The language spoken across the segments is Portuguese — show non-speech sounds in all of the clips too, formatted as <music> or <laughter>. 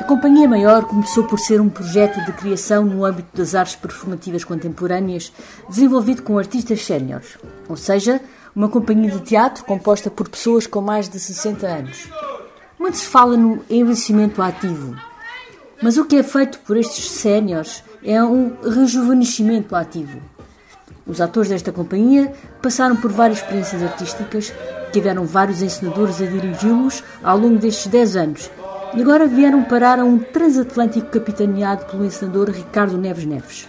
A Companhia Maior começou por ser um projeto de criação no âmbito das artes performativas contemporâneas, desenvolvido com artistas séniores, ou seja, uma companhia de teatro composta por pessoas com mais de 60 anos. Muito se fala no envelhecimento ativo, mas o que é feito por estes séniores é um rejuvenescimento ativo. Os atores desta companhia passaram por várias experiências artísticas, tiveram vários encenadores a dirigi-los ao longo destes 10 anos e agora vieram parar a um transatlântico capitaneado pelo encenador Ricardo Neves Neves.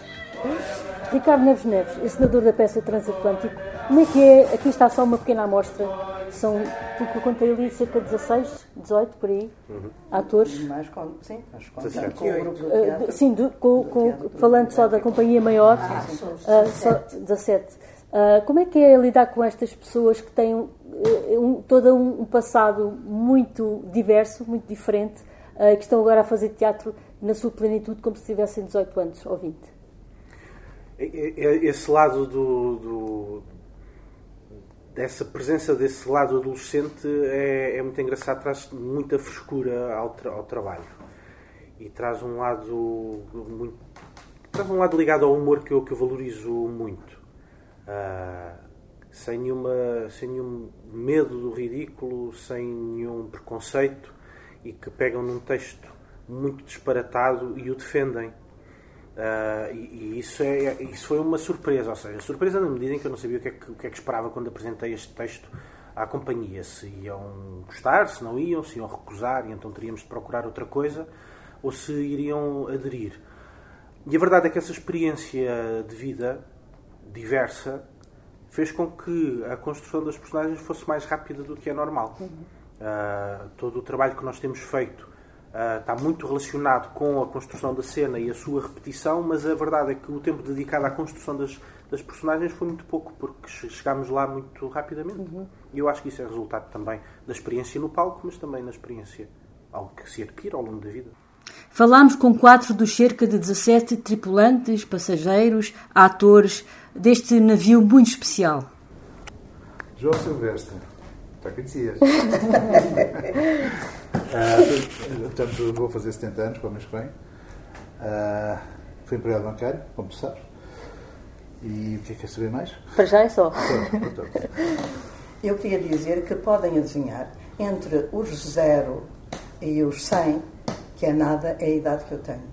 Ricardo Neves Neves, encenador da peça Transatlântico, como é que é? Aqui está só uma pequena amostra. São, porque eu contei ali, cerca de 16, 18 por aí, atores. Mais com, sim, que Dezessete. com o grupo do Uh, teatro. de- sim, do- com- com- falando só da companhia maior, uh, só 17. Uh, como é que é lidar com estas pessoas que têm uh, um, todo um, um passado muito diverso, muito diferente, uh, e que estão agora a fazer teatro na sua plenitude como se tivessem 18 anos ou 20? É- é- Esse lado do, do- dessa presença desse lado adolescente é, é muito engraçado, traz muita frescura ao, tra- ao trabalho e traz um lado muito, traz um lado ligado ao humor que eu, que eu valorizo muito. Ah, sem, nenhuma, sem nenhum medo do ridículo, sem nenhum preconceito e que pegam num texto muito disparatado e o defendem. Ah, e, e isso, é, isso foi uma surpresa, ou seja, surpresa na medida em que eu não sabia o que, é que, que é que esperava quando apresentei este texto à companhia. Se iam gostar, se não iam, se iam recusar, e então teríamos de procurar outra coisa, ou se iriam aderir. E a verdade é que essa experiência de vida diversa fez com que a construção das personagens fosse mais rápida do que é normal. Ah, todo o trabalho que nós temos feito ah, está muito relacionado com a construção da cena e a sua repetição, mas a verdade é que o tempo dedicado à construção das, das personagens foi muito pouco, porque che- chegámos lá muito rapidamente. E eu acho que isso é resultado também da experiência no palco, mas também na experiência algo que se adquire ao longo da vida. Falámos com quatro dos cerca de 17 tripulantes, passageiros, atores deste navio muito especial. João Silvestre, já conhecias. Ah, fui- portanto, vou fazer 70 anos para o mês que vem. Ah, fui empregado bancário, como tu sabes. E o que é que quer saber mais? Para já é só. Eu queria dizer que podem adivinhar entre os zero e os 100, que é nada, é a idade que eu tenho.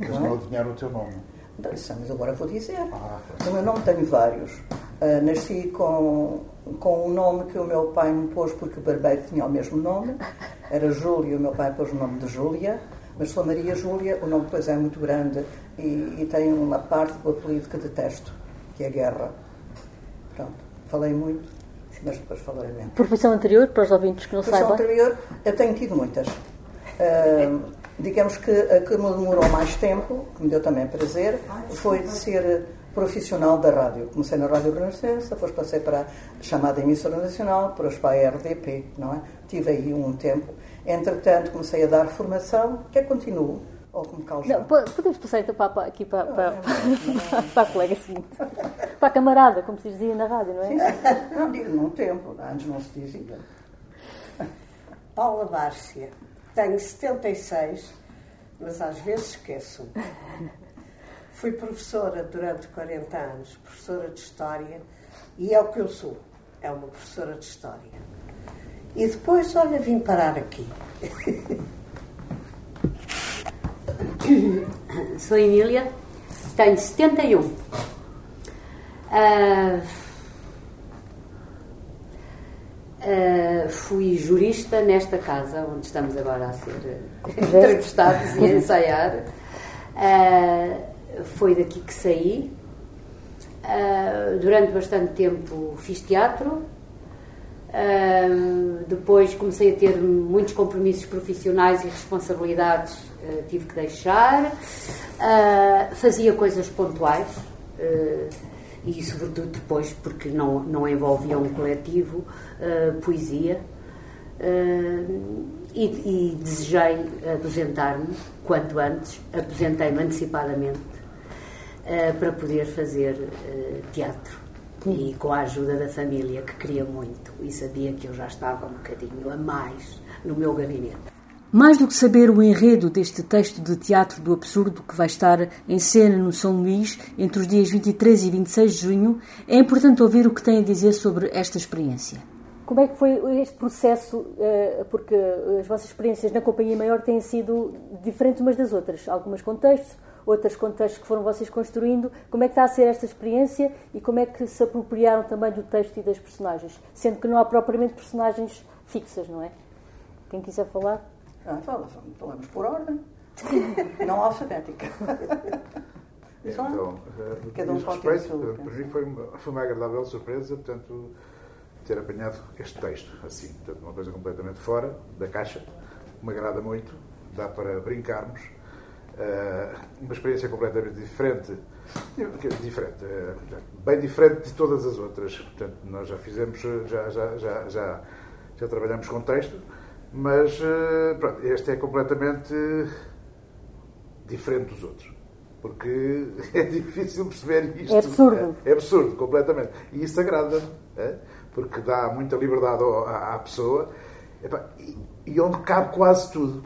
Mas não adivinharam o teu nome. Então, isso, Mas agora vou dizer. Ah, O meu nome tenho vários. Ah, nasci com, com um nome que o meu pai me pôs porque o barbeiro tinha o mesmo nome. Era Júlia, o meu pai pôs o nome de Júlia. Mas sou Maria Júlia, o nome depois é muito grande e, e tem uma parte do apelido que detesto, que é guerra. Pronto, falei muito, mas depois falarei menos. Profissão anterior, para os ouvintes que não Profissão saibam. anterior, eu tenho tido muitas. Ah, digamos que a que me demorou mais tempo, que me deu também prazer, foi de ser profissional da rádio. Comecei na Rádio Renascença, depois passei para a chamada emissora nacional, depois para a RDP, não é? Tive aí um tempo. Entretanto, comecei a dar formação, que é continuo, ou como cá Não, po- podemos passar então para, aqui para, para, para, <laughs> para a colega seguinte. Para a camarada, como se dizia na rádio, não é? Não digo num tempo, antes não se dizia. Paula Bárcia. Tenho 76, mas às vezes esqueço. Fui professora durante 40 anos, professora de História, e é o que eu sou, é uma professora de História. E depois, olha, vim parar aqui. <coughs> Sou Emília, tenho 71. Uh, uh, fui jurista nesta casa onde estamos agora a ser <laughs> entrevistados e ensaiar. Uh, foi daqui que saí. durante bastante tempo fiz teatro, Uh, depois comecei a ter muitos compromissos profissionais e responsabilidades, uh, tive que deixar. Uh, fazia coisas pontuais e, sobretudo, depois, porque não, não envolvia um coletivo, poesia. E, e, desejei aposentar-me quanto antes, aposentei-me antecipadamente para poder fazer teatro e com a ajuda da família, que queria muito e sabia que eu já estava um bocadinho a mais no meu gabinete. Mais do que saber o enredo deste texto de teatro do absurdo que vai estar em cena no São Luís entre os dias 23 e 26 de junho, é importante ouvir o que tem a dizer sobre esta experiência. Como é que foi este processo? Eh, porque as vossas experiências na Companhia Maior têm sido diferentes umas das outras. Algumas contextos, outros contextos que foram vocês construindo. Como é que está a ser esta experiência e como é que se apropriaram também do texto e das personagens? Sendo que não há propriamente personagens fixas, não é? Quem quiser falar? Ah, fala, falamos por ordem, <laughs> não alfabética. Então, uh, Cada um respeito, para mim foi uma, foi uma agradável surpresa, portanto, ter apanhado este texto, assim, portanto, uma coisa completamente fora da caixa, me agrada muito, dá para brincarmos, uma experiência completamente diferente, diferente, uh, bem diferente de todas as outras. Portanto, nós já fizemos, já, já, já, já, já trabalhamos com texto, mas pronto, este é completamente diferente dos outros. Porque <laughs> é difícil perceber isto. É absurdo. É, é absurdo, completamente. E isso agrada-me, é? porque dá muita liberdade à, à pessoa e, e onde cabe quase tudo.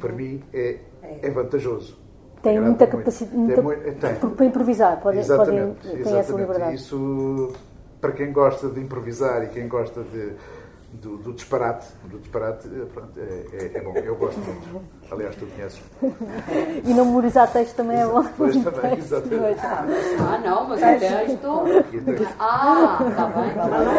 Para mim é é vantajoso. Tem muita capacidade muita, tem. para improvisar, pode, exatamente, podem, tem essa liberdade. Isso, para quem gosta de improvisar e quem gosta de, do, do disparate, do disparate pronto, é, é, é, bom, eu gosto muito. Aliás, tu conheces. e não memorizar texto também é bom. Pois <laughs> também, exatamente. Ah, não, mas o texto. Ah, está bem.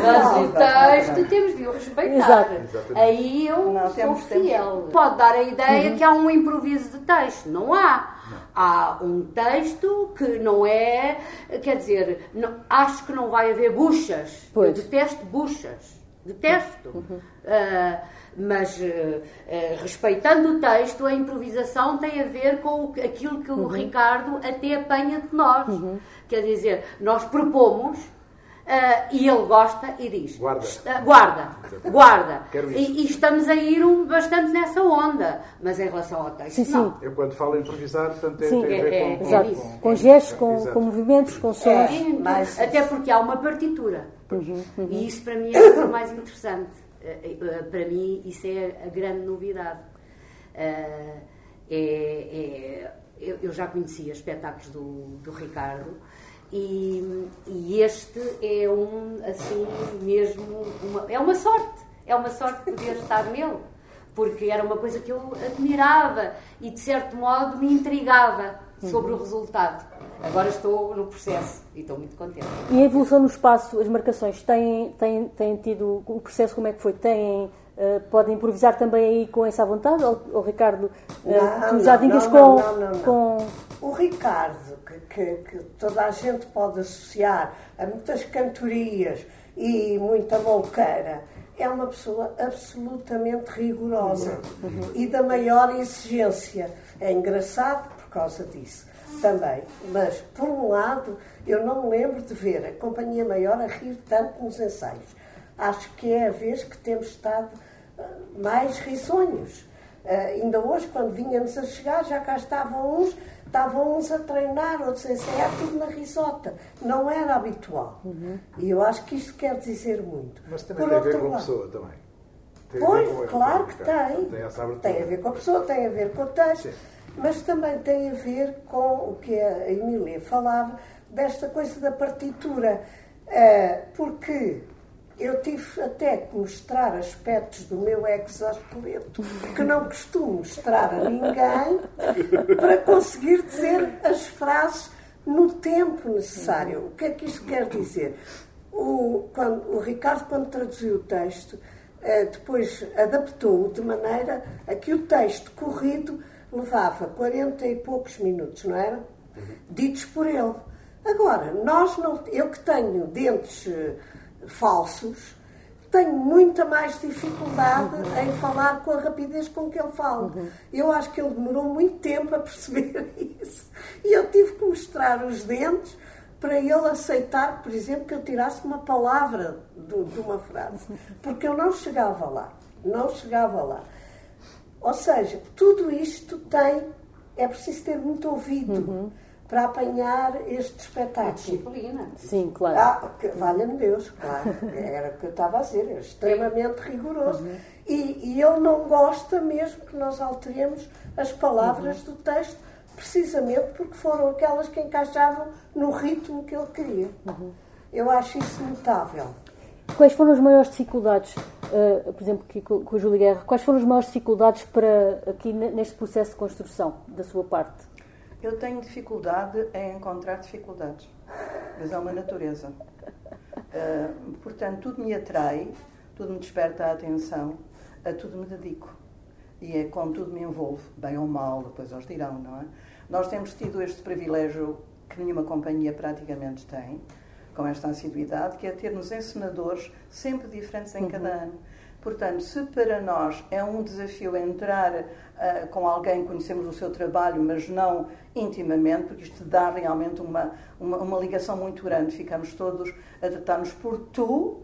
Mas o texto temos de o respeitar. Exato. Aí eu não, sou fiel. Pode dar a ideia uhum. que há um improviso de texto. Não há. Há um texto que não é. Quer dizer, não, acho que não vai haver buchas. Pois. Eu detesto buchas detesto. Uhum. Uh, mas uh, respeitando o texto, a improvisação tem a ver com o, aquilo que o uhum. Ricardo até apanha de nós. Uhum. Quer dizer, nós propomos Uh, e ele gosta e diz: Guarda, uh, guarda, guarda. E, e, estamos a ir um, bastante nessa onda. Mas em relação ao texto, sim, sim. não. Eu, quando falo improvisar, portanto, tem, sim, tem a ver é, com, é, com, com, com, gestos, com, com, movimentos, com sons. É, mas, até porque há uma partitura. Uhum, uhum. E isso, para mim, é o mais interessante. Uh, para mim, isso é a grande novidade. É, é, eu, eu, já conhecia espetáculos do, do Ricardo e, e, este é um, assim, mesmo, uma, é uma sorte, é uma sorte poder estar nele, porque era uma coisa que eu admirava e, de certo modo, me intrigava sobre o resultado. Agora estou no processo e estou muito contente. E a evolução no espaço, as marcações, têm, têm, têm tido, o processo como é que foi? Têm Uh, podem improvisar também aí com essa vontade? Ou, ou Ricardo, uh, não, tu já não, não, com, não, com. O Ricardo, que, que, toda a gente pode associar a muitas cantorias e muita louqueira, é uma pessoa absolutamente rigorosa uhum. e da maior exigência. É engraçado por causa disso também. Mas, por um lado, eu não me lembro de ver a Companhia Maior a rir tanto nos ensaios. Acho que é a vez que temos estado mais risonhos. Uh, ainda hoje, quando vínhamos a chegar, já cá estavam uns, estavam uns a treinar, outros a ensaiar, tudo na risota. Não era habitual. Uhum. E eu acho que isto quer dizer muito. Mas também Por tem a ver com a pessoa também. Tem pois, claro que tem. Tem, tem, a ver com a pessoa, tem a ver com o texto, Sim. mas também tem a ver com o que a Emília falava, desta coisa da partitura. Uh, porque eu tive até que mostrar aspectos do meu exoesqueleto que não costumo mostrar a ninguém para conseguir dizer as frases no tempo necessário. O que é que isto quer dizer? O, quando, o Ricardo, quando traduziu o texto, eh, depois adaptou-o de maneira a que o texto corrido levava 40 e poucos minutos, não era? Ditos por ele. Agora, nós não, eu que tenho dentes eh, falsos, tenho muita mais dificuldade uhum. em falar com a rapidez com que ele fala. Uhum. Eu acho que ele demorou muito tempo a perceber <laughs> isso. E eu tive que mostrar os dentes para ele aceitar, por exemplo, que eu tirasse uma palavra de, de uma frase. Porque eu não chegava lá. Não chegava lá. Ou seja, tudo isto tem. É preciso ter muito ouvido. Uhum para apanhar este espetáculo. Disciplina. Sim, claro. Ah, Valha-me Deus, claro. Era o que eu estava a dizer, é extremamente rigoroso. Uhum. E, e ele não gosta mesmo que nós alteremos as palavras uhum. do texto, precisamente porque foram aquelas que encaixavam no ritmo que ele queria. Uhum. Eu acho isso notável. Quais foram as maiores dificuldades, uh, por exemplo, aqui com, com o Júlio Guerra, quais foram as maiores dificuldades para aqui neste processo de construção da sua parte? Eu tenho dificuldade em encontrar dificuldades, mas é uma natureza. Uh, portanto, tudo me atrai, tudo me desperta a atenção, a tudo me dedico. E é com tudo me envolvo, bem ou mal, depois eles dirão, não é? Nós temos tido este privilégio que nenhuma companhia praticamente tem, com esta assiduidade, que é termos encenadores sempre diferentes em cada uhum. ano. Portanto, se para nós é um desafio entrar uh, com alguém, conhecemos o seu trabalho, mas não intimamente, porque isto dá realmente uma, uma, uma ligação muito grande, ficamos todos a tratar-nos por tu, uh,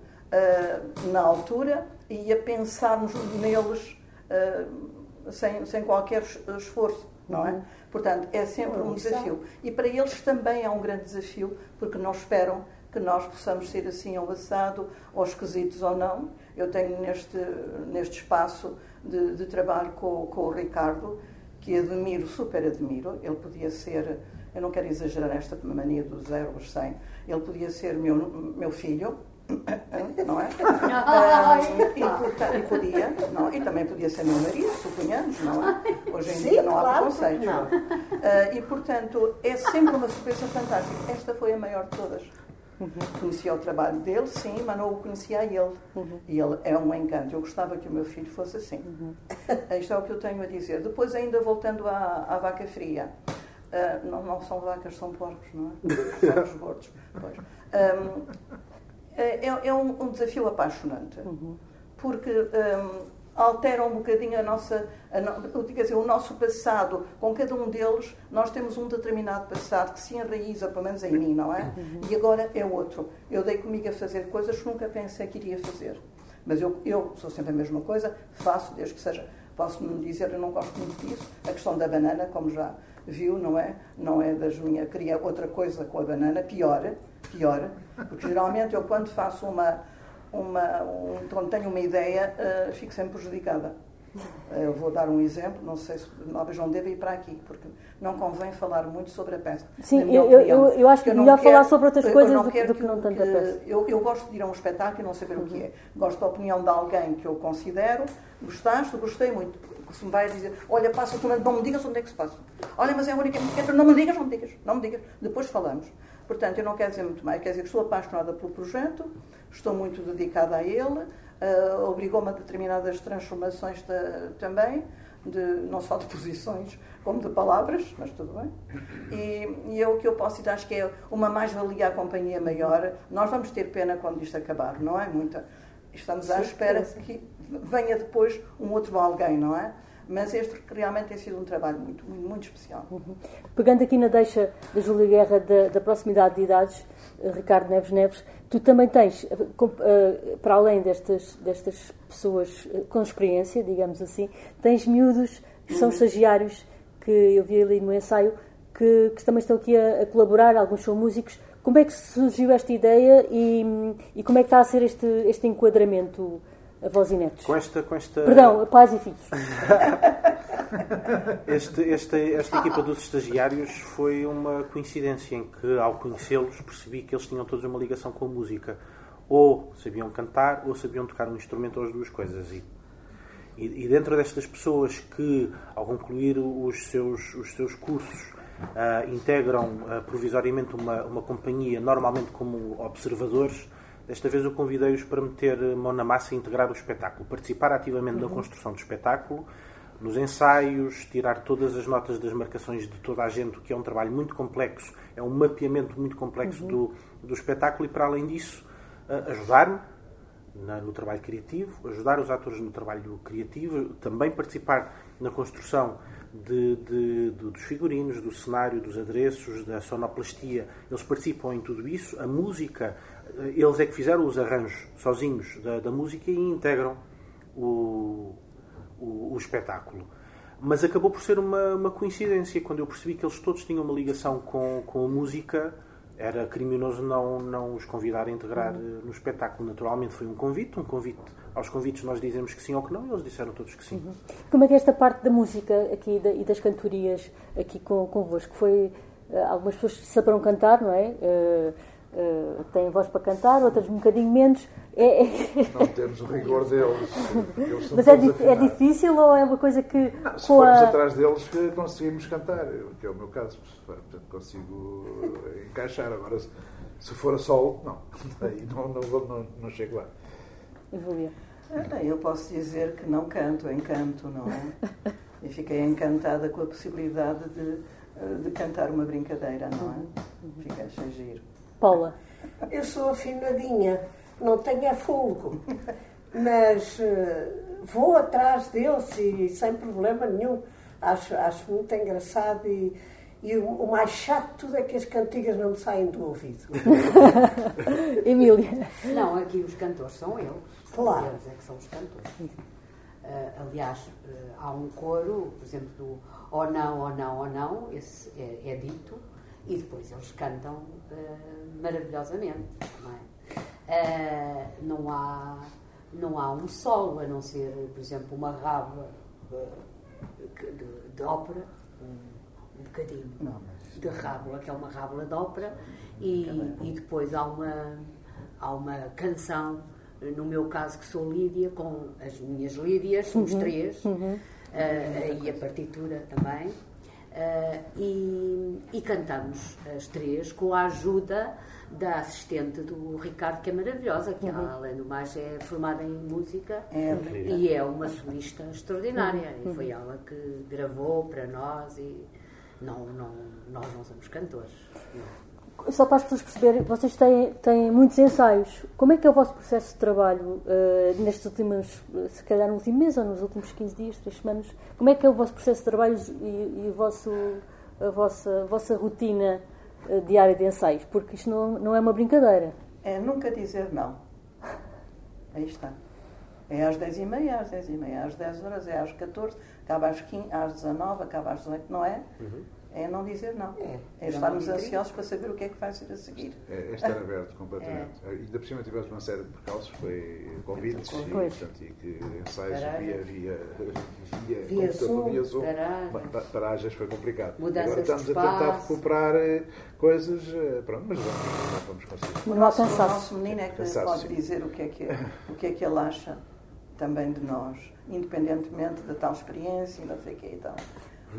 na altura, e a pensarmos neles uh, sem, sem qualquer esforço, não é? Uhum. Portanto, é sempre um desafio. E para eles também é um grande desafio, porque não esperam que nós possamos ser assim ou assado, ou esquisitos ou não. Eu tenho neste, neste espaço de, de trabalho com, com o Ricardo, que admiro, super admiro. Ele podia ser, eu não quero exagerar esta mania do zero aos 100, ele podia ser meu, meu filho, <coughs> não é? e, e, e, podia, não, e também podia ser meu marido, suponhamos, não é? Hoje em Sim, dia não há claro, preconceito. Não. Uh, e, portanto, é sempre uma surpresa fantástica. Esta foi a maior de todas. Uhum. Conhecia o trabalho dele, sim, mas não o conhecia a ele. Uhum. E ele é um encanto. Eu gostava que o meu filho fosse assim. Uhum. <laughs> Isto é o que eu tenho a dizer. Depois, ainda voltando à, à vaca fria. Uh, não, não, são vacas, são porcos, não é? <laughs> São os gordos. Pois. Um, é, é um, um, desafio apaixonante. Uhum. Porque um, altera um bocadinho a nossa, a no, quer dizer, o nosso passado. Com cada um deles, nós temos um determinado passado que se enraiza, pelo menos em mim, não é? Uhum. E agora é outro. Eu dei comigo a fazer coisas que nunca pensei que iria fazer. Mas eu, eu sou sempre a mesma coisa, faço, desde que seja. Posso-me dizer, eu não gosto muito disso. A questão da banana, como já viu, não é? Não é das minhas. Queria outra coisa com a banana, pior, pior. Porque geralmente eu, quando faço uma uma, um, quando tenho uma ideia, uh, fico sempre prejudicada. Eu vou dar um exemplo, não sei se talvez não deva ir para aqui, porque não convém falar muito sobre a pesca. Sim, eu, eu, eu, acho que é melhor falar sobre outras coisas do, do, que, que não tanto a pesca. Eu, eu gosto de ir a um espetáculo e não saber uhum. o que é. Gosto da opinião de alguém que eu considero. Gostaste? Gostei muito. Se me vai dizer, olha, passa não me digas onde é que se passa. Olha, mas é a única. Não me digas, não me digas, não me digas. Depois falamos. Portanto, eu não quero dizer muito mais, quer dizer que estou apaixonada pelo projeto, estou muito dedicada a ele, uh, obrigou-me a determinadas transformações de, também, de, não só de <laughs> posições como de palavras, mas tudo bem. E, e eu, o que eu posso dizer, acho que é uma mais-valia à companhia maior. Nós vamos ter pena quando isto acabar, não é? Muita. Estamos à espera que venha depois um outro alguém, não é? Mas este realmente tem sido um trabalho muito, muito, especial. Uhum. Pegando aqui na deixa da Júlia Guerra da, da, proximidade de idades, eh, Ricardo Neves Neves, tu também tens, eh, eh, para além destas, destas pessoas com experiência, digamos assim, tens miúdos que são uhum. estagiários, que eu vi ali no ensaio, que, que também estão aqui a, a, colaborar, alguns são músicos. Como é que surgiu esta ideia e, e como é que está a ser este, este enquadramento? Avós e netos. Com esta, com esta... Perdão, pais e filhos. <laughs> este, esta, esta equipa dos estagiários foi uma coincidência em que, ao conhecê-los, percebi que eles tinham todos uma ligação com a música. ou sabiam cantar ou sabiam tocar um instrumento ou as duas coisas. E, e, e dentro destas pessoas que, ao concluir os seus, os seus cursos, uh, integram uh, provisoriamente uma, uma companhia, normalmente como observadores, desta vez eu convidei-os para meter mão na massa e integrar o espetáculo, participar ativamente uhum. na construção do espetáculo, nos ensaios, tirar todas as notas das marcações de toda a gente, o que é um trabalho muito complexo, é um mapeamento muito complexo uhum. do, do espetáculo e, para além disso, uh, ajudar-me no trabalho criativo, ajudar os atores no trabalho criativo, também participar na construção de, de, de, dos figurinos, do cenário, dos adereços, da sonoplastia. Eles participam em tudo isso. A música, eles é que fizeram os arranjos sozinhos da, da música e integram o, o, o, espetáculo. Mas acabou por ser uma, uma coincidência. Quando eu percebi que eles todos tinham uma ligação com, com a música, era criminoso não, não os convidar a integrar uhum. no espetáculo. Naturalmente foi um convite, um convite. Aos convites nós dizemos que sim ou que não, e eles disseram todos que sim. Uhum. Como é que é esta parte da música aqui e das cantorias aqui com, convosco? Foi, uh, algumas pessoas saberão cantar, não é? Uh, uh, têm voz para cantar, outras um bocadinho menos. É, é... Não temos o rigor deles. Mas é, é, difícil ou é uma coisa que. Não, se formos a... atrás deles, conseguimos cantar, que é o meu caso. Portanto, consigo encaixar. Agora, se for a solo, não. <laughs> Aí não, não, não, não chego lá. Júlia. Eu posso dizer que não canto, encanto, não é? E fiquei encantada com a possibilidade de, de cantar uma brincadeira, não é? Fiquei a giro. Paula. Eu sou afinadinha, não tenho é fogo, mas uh, vou atrás deles e sem problema nenhum. Acho, acho muito engraçado e, e o, o, mais chato de tudo é que as cantigas não me saem do ouvido. <laughs> Emília. Não, aqui os cantores são eles. Claro. Eles é que são os cantores. Uh, aliás, uh, há um coro, por exemplo, do ou oh não, ou oh não, ou oh não, esse é, é dito e depois eles cantam uh, maravilhosamente. Não, é? uh, não, há, não há um solo, a não ser, por exemplo, uma rábula uh, de, de, ópera, um, um bocadinho não, mas... de rábula, que é uma rábula de ópera, e, e depois há uma, há uma canção, no meu caso que sou Lídia, com as minhas Lídias, somos uhum, três, uhum. e a partitura também. Uh, e, e, cantamos as três com a ajuda da assistente do Ricardo, que é maravilhosa, que uhum. além do mais é formada em música é, e é uma solista extraordinária. Uhum. E foi ela que gravou para nós e não, não, nós não somos cantores. Não só para as pessoas perceberem, vocês têm, têm muitos ensaios. Como é que é o vosso processo de trabalho uh, nestes últimos, se calhar no último mês ou nos últimos 15 dias, 3 semanas? Como é que é o vosso processo de trabalho e, e o vosso, a, vossa, a vossa rotina uh, diária de ensaios? Porque isto não, não é uma brincadeira. É nunca dizer não. Aí está. É às 10h30, às 10h30, às 10 horas, é às 14, acaba às 15, às 19, acaba às 18, não é? Uhum é não dizer não. É, é estarmos ansiosos para saber o que é que vai ser a seguir. É, é estar aberto completamente. <laughs> É. Ainda por cima tivemos uma série de percalços, foi convites e, portanto, e que ensaios via, via, via, via computador, via Zoom. Paragens. paragens foi complicado. Mudanças Agora estamos a tentar recuperar eh, coisas, eh, pronto, mas vamos, vamos conseguir. O nosso, o nosso menino é que pode sim. dizer o que, é que, o que é que ele acha também de nós, independentemente da tal experiência e não sei o que então.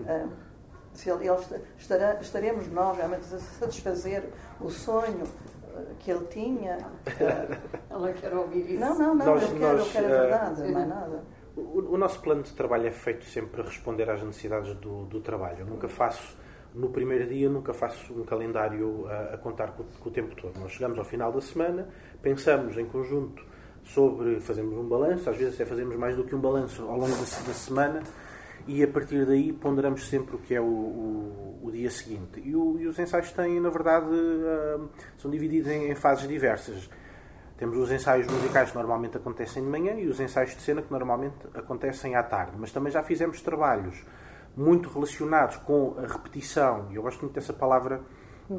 Uh, <laughs> se ele, ele estará, estaremos nós realmente a satisfazer o sonho eh, que ele tinha. <laughs> Ela quer ouvir isso. Não, não, não, nós, eu, quero, nós, eu quero a verdade, uh, mais nada. O, o, nosso plano de trabalho é feito sempre a responder às necessidades do, do trabalho. Eu nunca faço, no primeiro dia, nunca faço um calendário a, a contar com, com, o tempo todo. Nós chegamos ao final da semana, pensamos em conjunto sobre, fazemos um balanço, às vezes até fazemos mais do que um balanço ao longo da, da semana e a partir daí ponderamos sempre o que é o, o, o dia seguinte. E, o, e, os ensaios têm, na verdade, uh, são divididos em, em, fases diversas. Temos os ensaios musicais que normalmente acontecem de manhã e os ensaios de cena que normalmente acontecem à tarde. Mas também já fizemos trabalhos muito relacionados com a repetição, e eu gosto muito dessa palavra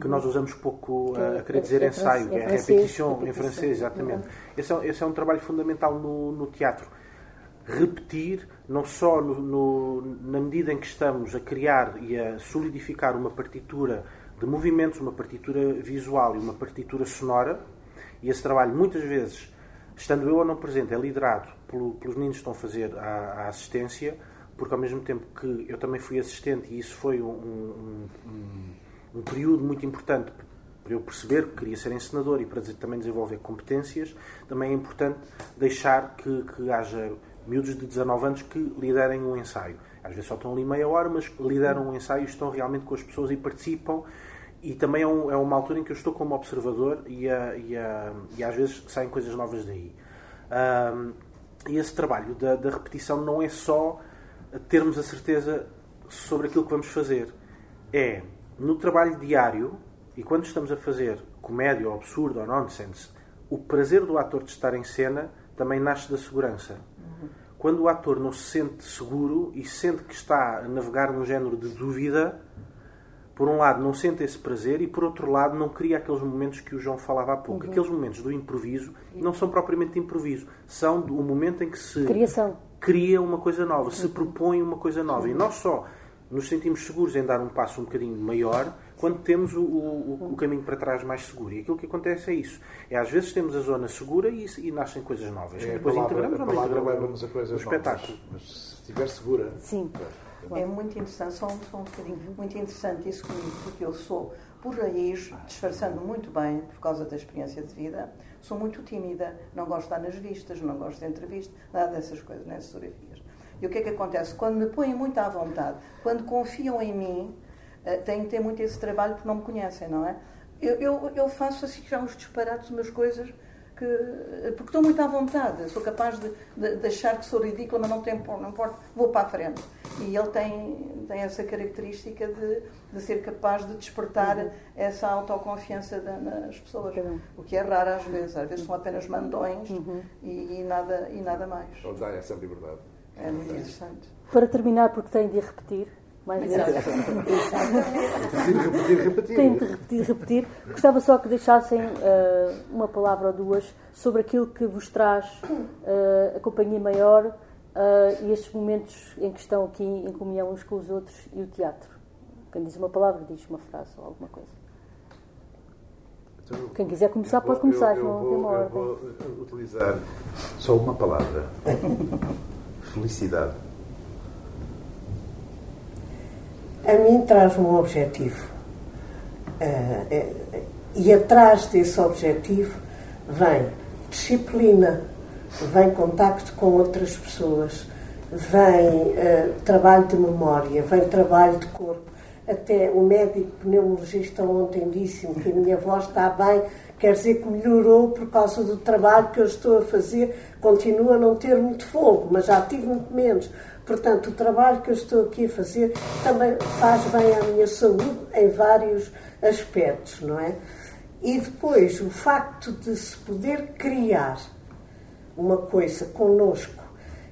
que nós usamos pouco a, a querer dizer é, ensaio, que é, é repetição em francês, exatamente. Esse é, esse é um trabalho fundamental no, no teatro repetir, não só no, no, na medida em que estamos a criar e a solidificar uma partitura de movimentos, uma partitura visual e uma partitura sonora, E esse trabalho, muitas vezes, estando eu ou não presente, é liderado pelo, pelos meninos que estão a fazer a, a, assistência, porque ao mesmo tempo que eu também fui assistente e isso foi um, um, um, um período muito importante para eu perceber que queria ser encenador e para também desenvolver competências, também é importante deixar que, que haja miúdos de 19 anos que liderem um ensaio. Às vezes só estão ali meia hora, mas lideram um ensaio estão realmente com as pessoas e participam. E também é, um, é uma altura em que eu estou como observador e, a, e, a, e às vezes saem coisas novas daí. Um, e esse trabalho da, da repetição não é só termos a certeza sobre aquilo que vamos fazer. É no trabalho diário e quando estamos a fazer comédia ou absurdo ou nonsense, o prazer do ator de estar em cena também nasce da segurança. Quando o ator não se sente seguro e sente que está a navegar num género de dúvida, por um lado não sente esse prazer e por outro lado não cria aqueles momentos que o João falava há pouco. Uhum. Aqueles momentos do improviso não são propriamente de improviso, são do momento em que se Criação. cria uma coisa nova, se uhum. propõe uma coisa nova. E nós só nos sentimos seguros em dar um passo um bocadinho maior quando temos o, o, o, caminho para trás mais seguro. E aquilo que acontece é isso. É às vezes temos a zona segura e, e nascem coisas novas. É, depois palavra, integramos ou não integramos a coisas o espetáculo. Novas, mas se estiver segura. Sim. É muito interessante, só um, só um bocadinho, muito interessante isso comigo, porque eu sou, por raiz, disfarçando muito bem, por causa da experiência de vida, sou muito tímida, não gosto de estar nas vistas, não gosto de entrevistas, nada dessas coisas, nessas fotografias. E o que é que acontece? Quando me põem muito à vontade, quando confiam em mim, têm que ter muito esse trabalho porque não me conhecem, não é? Eu, eu, eu faço assim já uns disparates, umas coisas que. porque estou muito à vontade, sou capaz de, de, de achar que sou ridícula, mas não, tem, não importa, vou para a frente. E ele tem, tem essa característica de, de ser capaz de despertar uhum. essa autoconfiança de, nas pessoas, uhum. o que é raro às vezes, às vezes são apenas mandões uhum. e, e, nada, e nada mais. Ou dá essa liberdade. É muito interessante. Para terminar, porque tenho de repetir, mais vezes. <laughs> repetir, repetir. Tenho de repetir, repetir. Gostava só que deixassem uh, uma palavra ou duas sobre aquilo que vos traz uh, a Companhia Maior uh, e estes momentos em que estão aqui em comunhão uns com os outros e o teatro. Quem diz uma palavra, diz uma frase ou alguma coisa. Então, Quem quiser começar, pode começar, eu, eu não vou, tem uma ordem. vou utilizar só uma palavra. <laughs> Felicidade. A mim traz um objetivo. Uh, e atrás desse objetivo vem disciplina, vem contacto com outras pessoas, vem uh, trabalho de memória, vem trabalho de corpo. Até o médico pneumologista ontem disse-me que a minha voz está bem, quer dizer que melhorou por causa do trabalho que eu estou a fazer. Continuo a não ter muito fogo, mas já tive muito menos. Portanto, o trabalho que eu estou aqui a fazer também faz bem à minha saúde em vários aspectos, não é? E depois, o facto de se poder criar uma coisa connosco.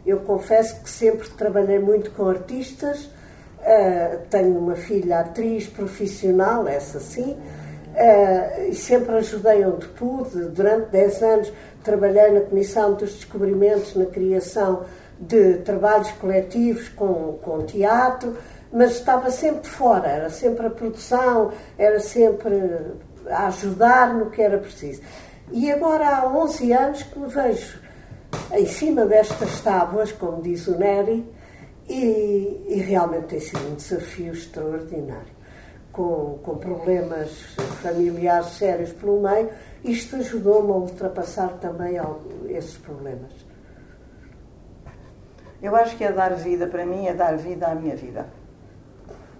Eu confesso que sempre trabalhei muito com artistas, uh, tenho uma filha atriz profissional, essa sim, uh, e sempre ajudei onde pude. Durante 10 anos trabalhei na Comissão dos Descobrimentos, na criação de trabalhos coletivos com, com teatro, mas estava sempre fora, era sempre a produção, era sempre a ajudar no que era preciso. E agora há 11 anos que me vejo em cima destas tábuas, como diz o Neri, e, e realmente tem sido um desafio extraordinário. Com, com problemas familiares sérios pelo meio, isto ajudou-me a ultrapassar também esses problemas. Eu acho que é dar vida, para mim, é dar vida à minha vida.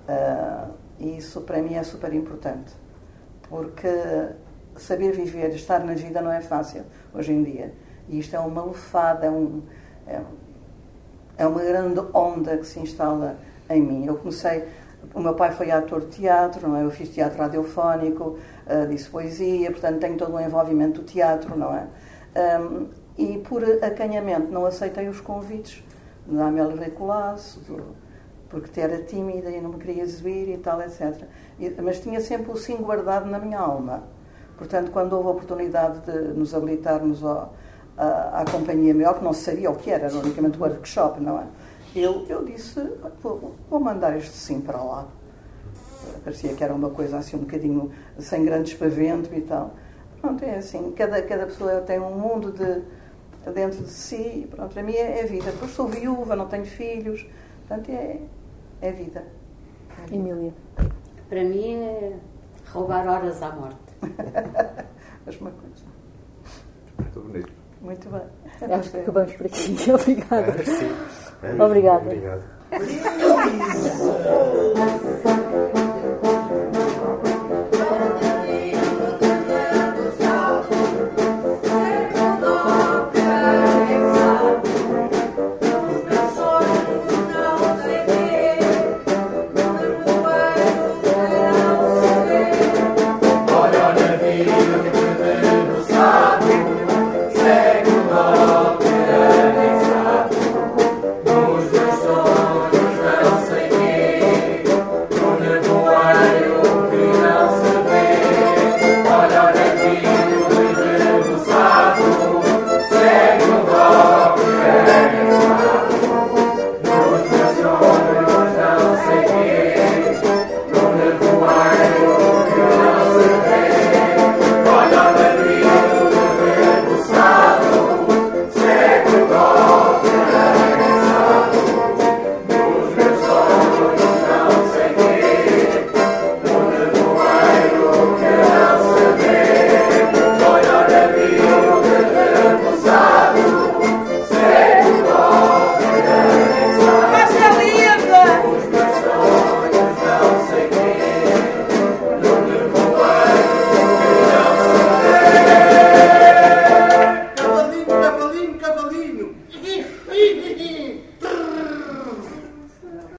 Uh, e isso, para mim, é super importante. Porque saber viver, estar na vida, não é fácil hoje em dia. E isto é uma lufada, é, um, é, é uma grande onda que se instala em mim. Eu comecei, o meu pai foi ator de teatro, não é? eu fiz teatro radiofónico, uh, disse poesia, portanto tenho todo o envolvimento do teatro, não é? Um, e por acanhamento não aceitei os convites da Amélia Rei Colasso, porque era tímida e não me queria exibir e tal, etc. E, mas tinha sempre o sim guardado na minha alma. Portanto, quando houve a oportunidade de nos habilitarmos ao, à, à companhia maior, que não sabia o que era, era unicamente workshop, não é? Eu, eu disse, vou, vou mandar este sim para lá. Parecia que era uma coisa assim um bocadinho sem grande espavento e tal. Pronto, é assim. Cada, cada pessoa tem um mundo de, dentro de si. Pronto, para mim é, é vida. Depois sou viúva, não tenho filhos. Portanto, é, é vida. É Emília. Para mim é roubar horas à morte. <laughs> Mesma coisa. Muito bonito. Muito bem. Acho que acabamos por aqui. <laughs> Obrigada. sim. Obrigada. Obrigado.